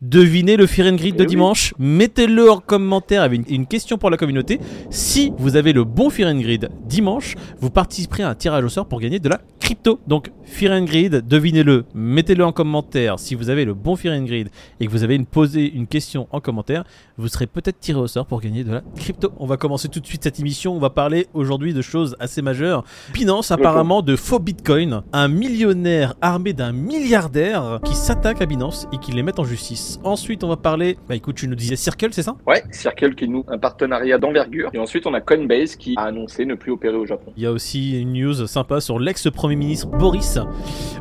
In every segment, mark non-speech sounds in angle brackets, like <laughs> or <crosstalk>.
Devinez le Fear and Grid de Eh oui. dimanche. Mettez-le en commentaire avec une, question pour la communauté. Si vous avez le bon Fear and Grid dimanche, vous participerez à un tirage au sort pour gagner de la crypto. Donc Fear and Grid, devinez-le. Mettez-le en commentaire. Si vous avez le bon Fear and Grid et que vous avez une, posé une question en commentaire, vous serez peut-être tiré au sort pour gagner de la crypto. On va commencer tout de suite cette émission. On va parler aujourd'hui de choses assez majeures. Binance apparemment de faux bitcoin. Un millionnaire armé d'un milliardaire qui s'attaque à Binance et qui les met en justice. Ensuite, on va parler. Bah écoute, tu nous disais Circle, c'est ça? Ouais, Circle qui noue un partenariat d'envergure. Et ensuite, on a Coinbase qui a annoncé ne plus opérer au Japon. Il y a aussi une news sympa sur l'ex-premier ministre Boris.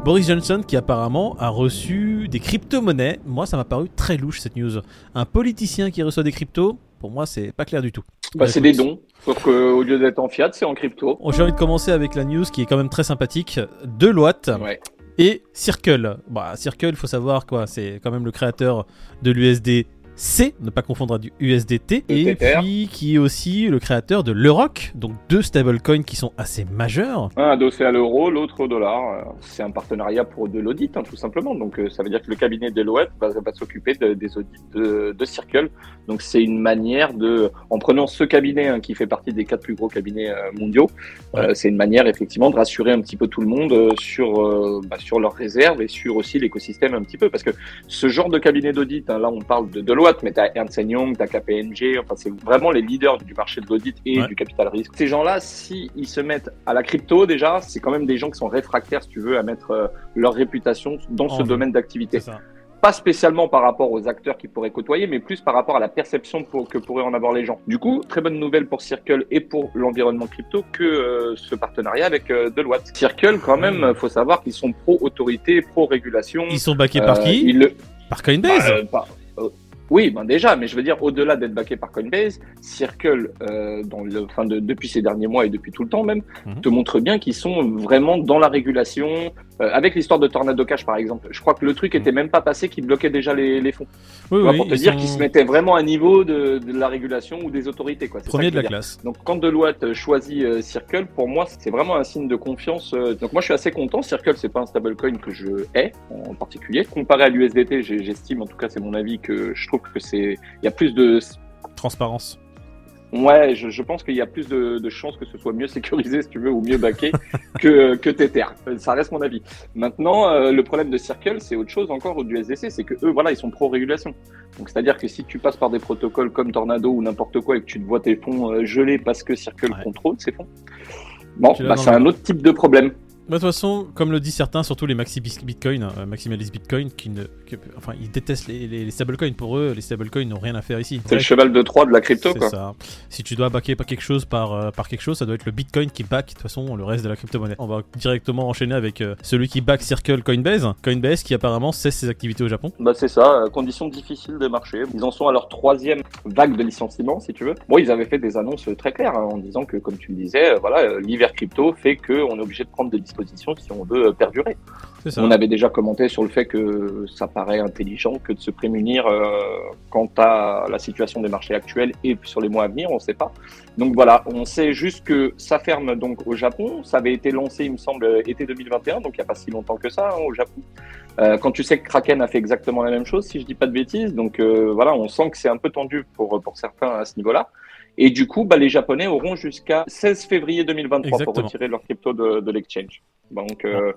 Boris Johnson qui apparemment a reçu des crypto-monnaies. Moi, ça m'a paru très louche cette news. Un politicien qui reçoit des cryptos, pour moi, c'est pas clair du tout. Bah, Bah, c'est des dons. Sauf qu'au lieu d'être en fiat, c'est en crypto. J'ai envie de commencer avec la news qui est quand même très sympathique. Deloitte Ouais. et Circle. Bah, Circle, faut savoir quoi, c'est quand même le créateur de l'USD. C, ne pas confondre à du USDT, et puis qui est aussi le créateur de l'Euroc, donc deux stablecoins qui sont assez majeurs. Un adossé à l'euro, l'autre au dollar. C'est un partenariat pour de l'audit, hein, tout simplement. Donc, euh, ça veut dire que le cabinet Deloitte va, va s'occuper de- des audits de, de Circle. Donc, c'est une manière de, en prenant ce cabinet hein, qui fait partie des quatre plus gros cabinets euh, mondiaux, euh, c'est une manière effectivement de rassurer un petit peu tout le monde euh, sur bah, sur leurs réserves et sur aussi l'écosystème un petit peu, parce que ce genre de cabinet d'audit, hein, là, on parle de Deloitte, mais t'as Ernst Young, t'as KPMG, enfin, c'est vraiment les leaders du marché de l'audit et Ouais. du capital risque. Ces gens-là, si ils se mettent à la crypto déjà, c'est quand même des gens qui sont réfractaires, si tu veux, à mettre euh, leur réputation dans En ce domaine d'activité. Pas spécialement par rapport aux acteurs qui pourraient côtoyer, mais plus par rapport à la perception pour- que pourraient en avoir les gens. Du coup, très bonne nouvelle pour Circle et pour l'environnement crypto que euh, ce partenariat avec euh, Deloitte. Circle, quand même, euh, faut savoir qu'ils sont pro-autorité, pro-régulation. Ils sont backés par qui ils le- Par Coinbase bah, oui, ben déjà, mais je veux dire, au-delà d'être backé par Coinbase, Circle, euh, dans le, enfin de, depuis ces derniers mois et depuis tout le temps même, Mhm. te montre bien qu'ils sont vraiment dans la régulation. Euh, avec l'histoire de Tornado Cash, par exemple, je crois que le truc Mhm. était même pas passé, qu'ils bloquaient déjà les, les fonds. Oui, vois, oui, pour te dire sont qu'ils se mettaient vraiment à niveau de, de la régulation ou des autorités. Quoi. Que de la dire. classe. Donc quand Deloitte choisit euh, Circle, pour moi c'est vraiment un signe de confiance. euh, Donc moi je suis assez content. Circle c'est pas un stablecoin que je hais en particulier. Comparé à l'USDT, j'estime en tout cas c'est mon avis que je trouve que c'est il y a plus de Transparence. Ouais je, je pense qu'il y a plus de, de chances que ce soit mieux <laughs> sécurisé si tu veux ou mieux backé <laughs> que que Tether. Ça reste mon avis. Maintenant euh, le problème de Circle c'est autre chose encore du USDC, c'est que eux voilà ils sont pro régulation. Donc c'est-à-dire que si tu passes par des protocoles comme Tornado ou n'importe quoi et que tu te vois tes fonds euh, gelés parce que Circle Ouais. contrôle ces fonds, bon, bah, c'est un autre type de problème. De toute façon, comme le disent certains, surtout les maxi bitcoin, euh, maximalist bitcoin, qui ne, enfin, ils détestent les, les, les stablecoins. Pour eux, les stablecoins n'ont rien à faire ici. C'est le cheval de Troie de la crypto, c'est quoi. ça. Si tu dois backer par quelque chose par, euh, par quelque chose, ça doit être le bitcoin qui back de toute façon le reste de la crypto-monnaie. On va directement enchaîner avec euh, celui qui back Circle Coinbase. Coinbase qui apparemment cesse ses activités au Japon. Bah c'est ça, euh, conditions difficiles de marché. Ils en sont à leur troisième vague de licenciement, si tu veux. Bon, ils avaient fait des annonces très claires hein, en disant que, comme tu le disais, voilà, l'hiver crypto fait qu'on est obligé de prendre des si on veut perdurer. Ça. On avait déjà commenté sur le fait que ça paraît intelligent que de se prémunir euh, quant à la situation des marchés actuels et sur les mois à venir, on ne sait pas. Donc voilà, on sait juste que ça ferme donc au Japon. Ça avait été lancé, il me semble, été 2021, donc il n'y a pas si longtemps que ça hein, au Japon. Euh, quand tu sais que Kraken a fait exactement la même chose, si je dis pas de bêtises, donc euh, voilà, on sent que c'est un peu tendu pour pour certains à ce niveau-là. Et du coup, bah, les Japonais auront jusqu'à 16 février 2023 pour retirer leur crypto de, de l'exchange. Donc, euh,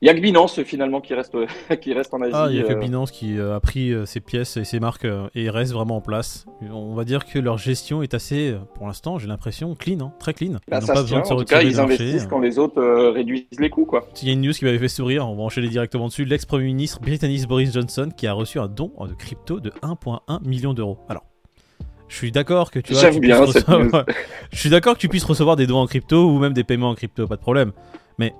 il y a que Binance finalement qui reste <laughs> qui reste en Asie. Ah, il y a que euh, Binance qui euh, a pris euh, ses pièces et ses marques et reste vraiment en place. On va dire que leur gestion est assez, pour l'instant, j'ai l'impression, clean, hein, très clean. Ils bah, n'ont ça pas besoin tient. de se En tout cas, ils investissent quand les autres euh, réduisent les coûts, quoi. Il y a une news qui m'avait fait sourire, on va enchaîner directement dessus. L'ex-premier ministre britannique Boris Johnson qui a reçu un don de crypto de 1,1 million d'euros. Alors, je suis d'accord que tu vois, J'aime tu bien puisses cette recevoir- <laughs> je suis d'accord que tu puisses recevoir des dons en crypto ou même des paiements en crypto, pas de problème. Mais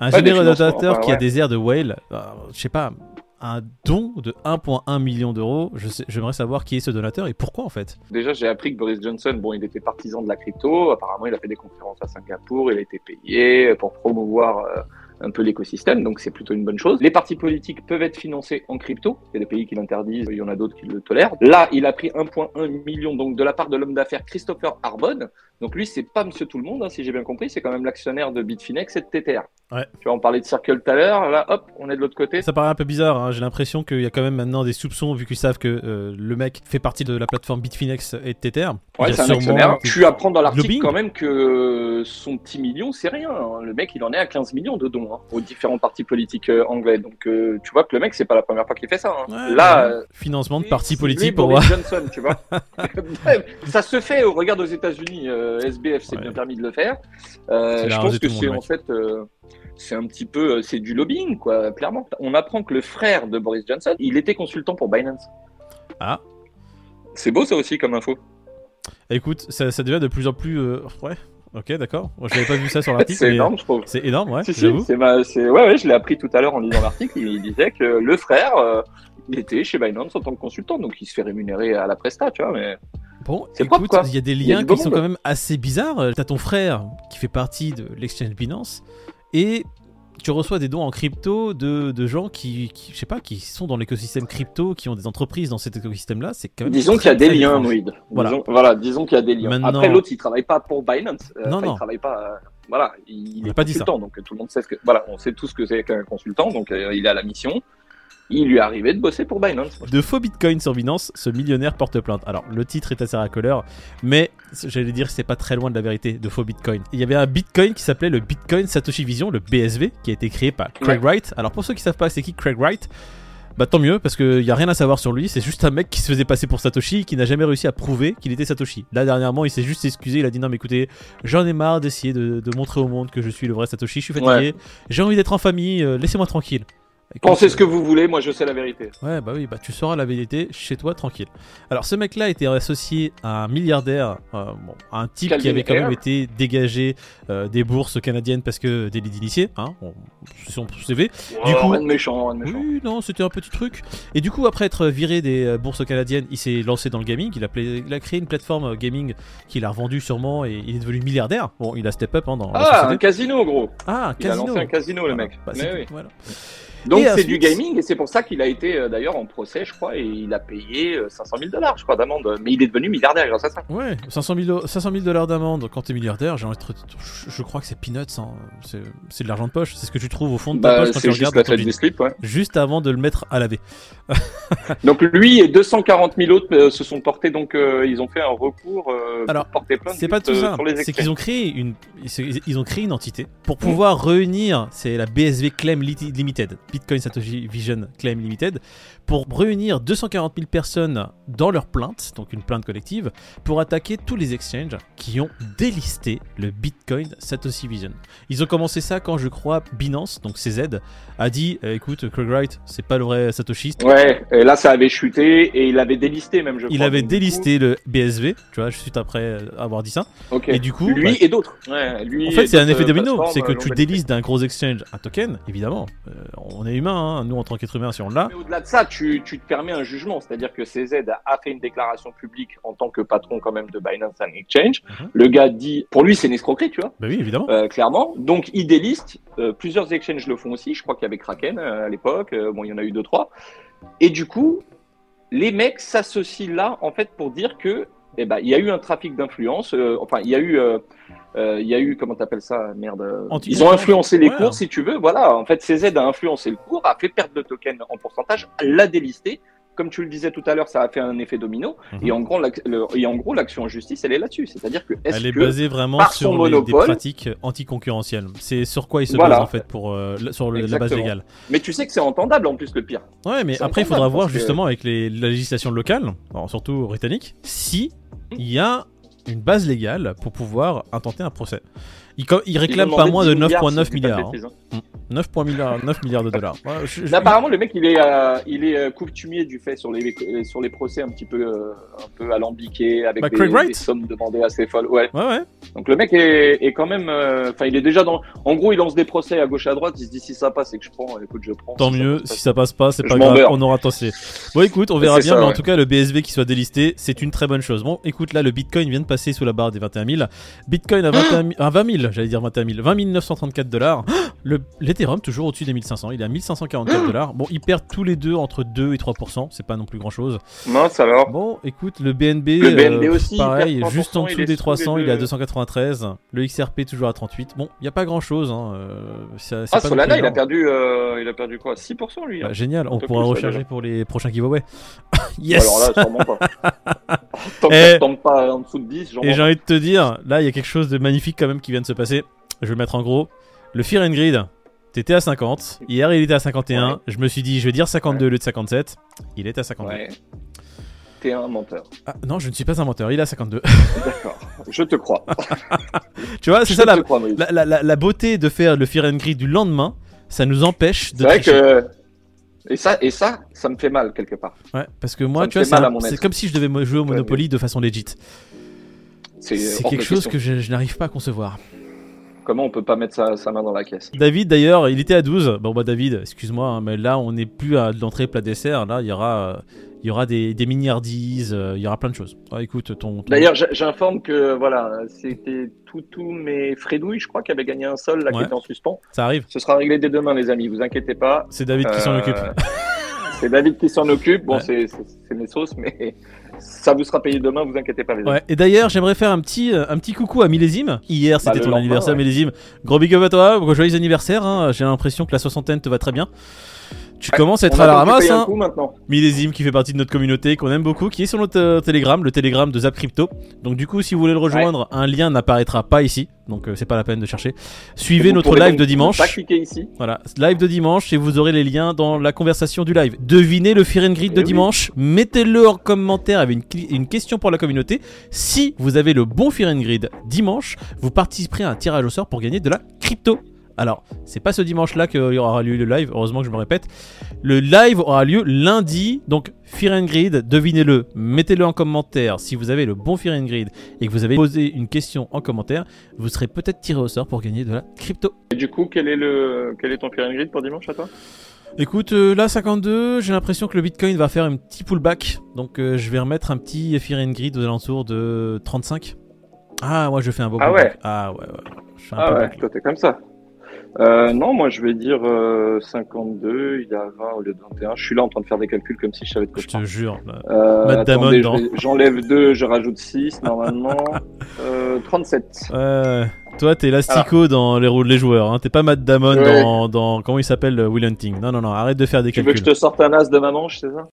un Ouais, donateur qui a des airs de whale, euh, je sais pas, un don de 1,1 million d'euros, j'aimerais savoir qui est ce donateur et pourquoi en fait. Déjà, j'ai appris que Boris Johnson, bon, il était partisan de la crypto. Apparemment, il a fait des conférences à Singapour. Il a été payé pour promouvoir euh, un peu l'écosystème, donc c'est plutôt une bonne chose. Les partis politiques peuvent être financés en crypto. Il y a des pays qui l'interdisent, il y en a d'autres qui le tolèrent. Là, il a pris 1,1 million donc de la part de l'homme d'affaires Christopher Arbonne. Donc lui, c'est pas Monsieur Tout le Monde, hein, si j'ai bien compris, c'est quand même l'actionnaire de Bitfinex et de TTR. Ouais. Tu vois, on parlait de Circle tout à l'heure, là, hop, on est de l'autre côté. Ça paraît un peu bizarre, hein. j'ai l'impression qu'il y a quand même maintenant des soupçons vu qu'ils savent que euh, le mec fait partie de la plateforme Bitfinex et Tether. Ouais, c'est un actionnaire. Tu apprends dans l'article quand même que son petit million, c'est rien. hein. Le mec, il en est à 15 millions de dons hein, aux différents partis politiques euh, anglais. Donc, euh, tu vois que le mec, c'est pas la première fois qu'il fait ça. Ouais, Là, financement de partis politiques pour. Boris Johnson, tu vois. <laughs> Ça se fait. Regarde aux États-Unis, SBF s'est bien permis de le faire. Je pense que c'est en fait, c'est un petit peu, euh, c'est du lobbying, quoi. Clairement, on apprend que le frère de Boris Johnson, il était consultant pour Binance. Ah. C'est beau ça aussi comme info. Écoute, ça, ça devient de plus en plus. euh, Ouais, ok, d'accord. Moi, je n'avais pas vu ça sur <laughs> l'article. C'est énorme, je trouve. C'est énorme, ouais, Si, si, ouais, ouais, je l'ai appris tout à l'heure en lisant l'article. Il, disait que le frère, euh, il était chez Binance en tant que consultant, donc il se fait rémunérer à la presta, tu vois. Mais Bon, écoute, il y a des a liens qui sont quand même assez bizarres. Euh, T'as ton frère qui fait partie de l'exchange Binance et tu reçois des dons en crypto de, de gens qui, qui, je sais pas, qui sont dans l'écosystème crypto, qui ont des entreprises dans cet écosystème-là. C'est quand même. disons qu'il y a des liens. Moïd. Voilà. Disons, voilà, disons qu'il y a des liens. Maintenant- Après, l'autre, il travaille pas pour Binance. Euh, Non, non. Il travaille pas. euh, voilà, il, a est pas dit ça. consultant, donc tout le monde sait ce que. Voilà, on sait tout ce que c'est qu'un consultant, donc euh, il est à la mission. Il lui arrivé de bosser pour Binance. De faux bitcoins sur Binance, ce millionnaire porte plainte. Alors, le titre est assez racoleur, mais j'allais dire que c'est pas très loin de la vérité de faux bitcoin. Il y avait un bitcoin qui s'appelait le Bitcoin Satoshi Vision, le BSV, qui a été créé par Craig Wright. Alors, pour ceux qui savent pas c'est qui Craig Wright, bah tant mieux, parce qu'il y a rien à savoir sur lui. C'est juste un mec qui se faisait passer pour Satoshi et qui n'a jamais réussi à prouver qu'il était Satoshi. Là, dernièrement, il s'est juste excusé. Il a dit non, mais écoutez, j'en ai marre d'essayer de, de montrer au monde que je suis le vrai Satoshi. Je suis fatigué. J'ai envie d'être en famille. euh, Laissez-moi tranquille. Pensez ce que vous voulez, moi je sais la vérité. Ouais, bah oui, bah tu sauras la vérité chez toi tranquille. Alors, ce mec-là était associé à un milliardaire, euh, bon, un type qui avait quand même été dégagé euh, des bourses canadiennes parce que délit d'initié, hein, on- son CV. Du Oh, coup- rien de méchant, rien de méchant. Oui, non, c'était un petit truc. Et du coup, après être viré des euh, bourses canadiennes, il s'est lancé dans le gaming. Il a, il a créé une plateforme gaming qu'il a revendue sûrement et il est devenu milliardaire. Bon, il a step up hein, dans Ah, un casino, gros. Ah, un Il a casino. lancé un casino, le Voilà. mec. Bah, Mais oui. tout, voilà. Donc c'est du gaming et c'est pour ça qu'il a été euh, d'ailleurs en procès, je crois, et il a payé euh, 500 000 dollars, je crois, d'amende. Mais il est devenu milliardaire grâce à ça. Ouais, 500 000, 500 000 dollars d'amende quand t'es milliardaire, j'ai envie de te- je, crois que c'est peanuts, hein. c'est, de l'argent de poche, c'est ce que tu trouves au fond de ta Bah, poche quand tu juste regardes la slip, ouais. juste avant de le mettre à laver. <laughs> Donc lui et 240 000 autres euh, se sont portés, donc euh, ils ont fait un recours euh, Alors, pour porter plainte. C'est pas tout euh, ça, c'est qu'ils ont créé une, ils ont créé une entité pour pouvoir réunir, c'est la BSV Claim Li- Limited, Bitcoin Satoshi Vision Claim Limited, pour réunir 240 000 personnes dans leur plainte, donc une plainte collective, pour attaquer tous les exchanges qui ont délisté le Bitcoin Satoshi Vision. Ils ont commencé ça quand je crois Binance, donc CZ, a dit euh, écoute Craig Wright, c'est pas le vrai Satoshi. Ouais, et là ça avait chuté et il avait délisté même, je Il crois. avait Donc, du délisté le BSV, tu vois, juste après euh, avoir dit ça. coup- ok. Et du coup, lui bah, et d'autres. Ouais, En fait, c'est un effet domino. plateformes, C'est que euh, tu l'ont délises d'un gros exchange un token, évidemment. Euh, on est humain, hein. nous en tant qu'être humain, si on l'a. Mais au-delà de ça, tu, tu te permets un jugement, c'est-à-dire que CZ a fait une déclaration publique en tant que patron quand même de Binance and Exchange. Mhm. Le gars dit, pour lui c'est une escroquerie, tu vois, Bah oui, évidemment. euh, clairement. Donc il déliste, euh, plusieurs exchanges le font aussi, je crois qu'il y avait Kraken euh, à l'époque, bon il y en a eu deux trois. Et du coup, les mecs s'associent là en fait pour dire que eh ben, il y a eu un trafic d'influence, euh, enfin il y a eu euh, euh, il y a eu, comment t'appelles ça, merde. euh, Ils ont influencé les Ouais. cours, si tu veux. Voilà, en fait, CZ a influencé le cours, a fait perdre le token en pourcentage, l'a délisté. Comme tu le disais tout à l'heure, ça a fait un effet domino. Mhm. Et en gros, l'ac- le- et en gros, l'action en justice, elle est là-dessus. C'est-à-dire que est-ce Elle est que basée vraiment par sur son les- des pratiques anticoncurrentielles. C'est sur quoi ils se Voilà. basent en fait pour euh, sur le- la base légale. Mais tu sais que c'est entendable en plus le pire. Ouais, mais après il faudra voir que- justement avec les, la législation locale, alors surtout britannique, si il y a une base légale pour pouvoir intenter un procès. Il, réclame pas moins de 10 milliards, 9,9 si milliards. hein. bêtises, hein. 9, milliards, 9 milliards de dollars. Ouais, je- je- Mais apparemment, le mec, il est, euh, il est euh, coutumier du fait sur les, euh, sur les procès un petit peu, euh, un peu alambiqués avec Bah, des, sommes demandées assez folles. Ouais. Ouais, ouais. Donc le mec est, est quand même, euh, enfin, il est déjà dans. En gros, il lance des procès à gauche à droite. Il se dit si ça passe, c'est que je prends. Écoute, je prends. Tant Si ça mieux, si ça passe pas, c'est pas grave, on aura tenté. Bon écoute, on verra bien, ça, mais en tout cas le BSV qui soit délisté, c'est une très bonne chose. Bon écoute, là le Bitcoin vient de passer sous la barre des 21 000. Bitcoin à 21 000 à 20 000, j'allais dire 21 000, 20 934 dollars. Le l'Ethereum toujours au-dessus des 1500, il est à 1544 dollars. Bon, ils perdent tous les deux entre 2 et 3%, c'est pas non plus grand-chose. Mince alors. Bon, écoute, le BNB, Le BNB aussi, il pareil, perd 3%, juste en dessous des sous 300, les il est à deux. 293. Le XRP toujours à 38. Bon, il y a pas grand-chose. Hein. euh, Ah, Solana, il a perdu, euh, il a perdu quoi 6% lui. hein. Bah, génial, on pourra recharger pour les prochains giveaways. yes <laughs> Alors là, sûrement pas. <laughs> Tant que ça tombe pas en dessous de 10, j'en Et j'ai envie de te dire, là, il y a quelque chose de magnifique quand même qui vient de se passer. Je vais le mettre en gros. Le Fear and Grid, t'étais à 50. Hier, il était à 51. Ouais. Je me suis dit, je vais dire 52 au lieu de 57. Il est à 52. Ouais. T'es un menteur. Ah, non, je ne suis pas un menteur, il est à 52. D'accord. Je te crois. <laughs> tu vois, c'est ça la, crois, la, la- la- beauté de faire le Fear and Grid du lendemain. Ça nous empêche de C'est vrai tricher. que. Et ça, et ça, ça me fait mal quelque part. Ouais, parce que moi, Ça tu vois, c'est comme si je devais jouer au Monopoly de façon legit. C'est quelque chose question. que je, je n'arrive pas à concevoir. Comment on peut pas mettre sa, sa main dans la caisse? David d'ailleurs, il était à 12. Bon bah David, excuse-moi, hein, mais là on n'est plus à l'entrée plat dessert. Là il y aura, euh, il y aura des, des miniardises, euh, il y aura plein de choses. Ah, écoute, ton, ton- D'ailleurs, j'informe que voilà, c'était Toutou mais Fredouille, je crois, qui avait gagné un sol là, Ouais. qui était en suspens. ça arrive. Ce sera réglé dès demain, les amis. Vous inquiétez pas. C'est David qui s'en Euh, occupe. <laughs> C'est David qui s'en occupe. Bon, Ouais. c'est- mes sauces, mais ça vous sera payé demain. Vous inquiétez pas, les. Ouais. Et d'ailleurs, j'aimerais faire un petit, euh, un petit coucou à Millésime. Hier, c'était Bah, le ton anniversaire, ouais. Millésime. Gros big up à toi. Joyeux anniversaire. hein. J'ai l'impression que la soixantaine te va très bien. Tu Ouais, commences à être à la ramasse. Hein. Millésime qui fait partie de notre communauté, qu'on aime beaucoup, qui est sur notre euh, Telegram, le Telegram de Zap Crypto. Donc du coup, si vous voulez le rejoindre, un lien n'apparaîtra pas ici, donc euh, c'est pas la peine de chercher. Suivez notre live de dimanche. Pas cliquer ici. Voilà, live de dimanche et vous aurez les liens dans la conversation du live. Devinez le Fear and Grid de Eh oui. dimanche, mettez-le en commentaire avec une question pour la communauté. Si vous avez le bon Fear and Grid dimanche, vous participerez à un tirage au sort pour gagner de la crypto. Alors, c'est pas ce dimanche-là qu'il y aura lieu le live, heureusement que je me répète. Le live aura lieu lundi, donc Fear and Grid, devinez-le, mettez-le en commentaire. Si vous avez le bon Fear and Grid et que vous avez posé une question en commentaire, vous serez peut-être tiré au sort pour gagner de la crypto. Et du coup, quel est le, quel est ton Fear and Grid pour dimanche à toi? Écoute, euh, là 52, j'ai l'impression que le Bitcoin va faire un petit pullback, donc euh, je vais remettre un petit Fear and Grid aux alentours de 35. Ah, moi je fais un beau Ah pullback. ouais? Ah ouais, ouais. Je fais un Ah ouais, toi t'es comme ça. Euh, non, moi je vais dire euh, 52, il est à 20 au lieu de 21. Je suis là en train de faire des calculs comme si je savais de quoi Je je te jure. Euh, j'enlève 2, je rajoute 6 normalement. <laughs> euh, 37. Ouais, toi t'es l'astico dans les rôles des joueurs, hein. t'es pas Matt Damon Ouais. dans, dans. Comment il s'appelle euh, Will Hunting. Non, non, non, arrête de faire des Tu veux que calculs. je te sorte un as de ma manche, c'est ça?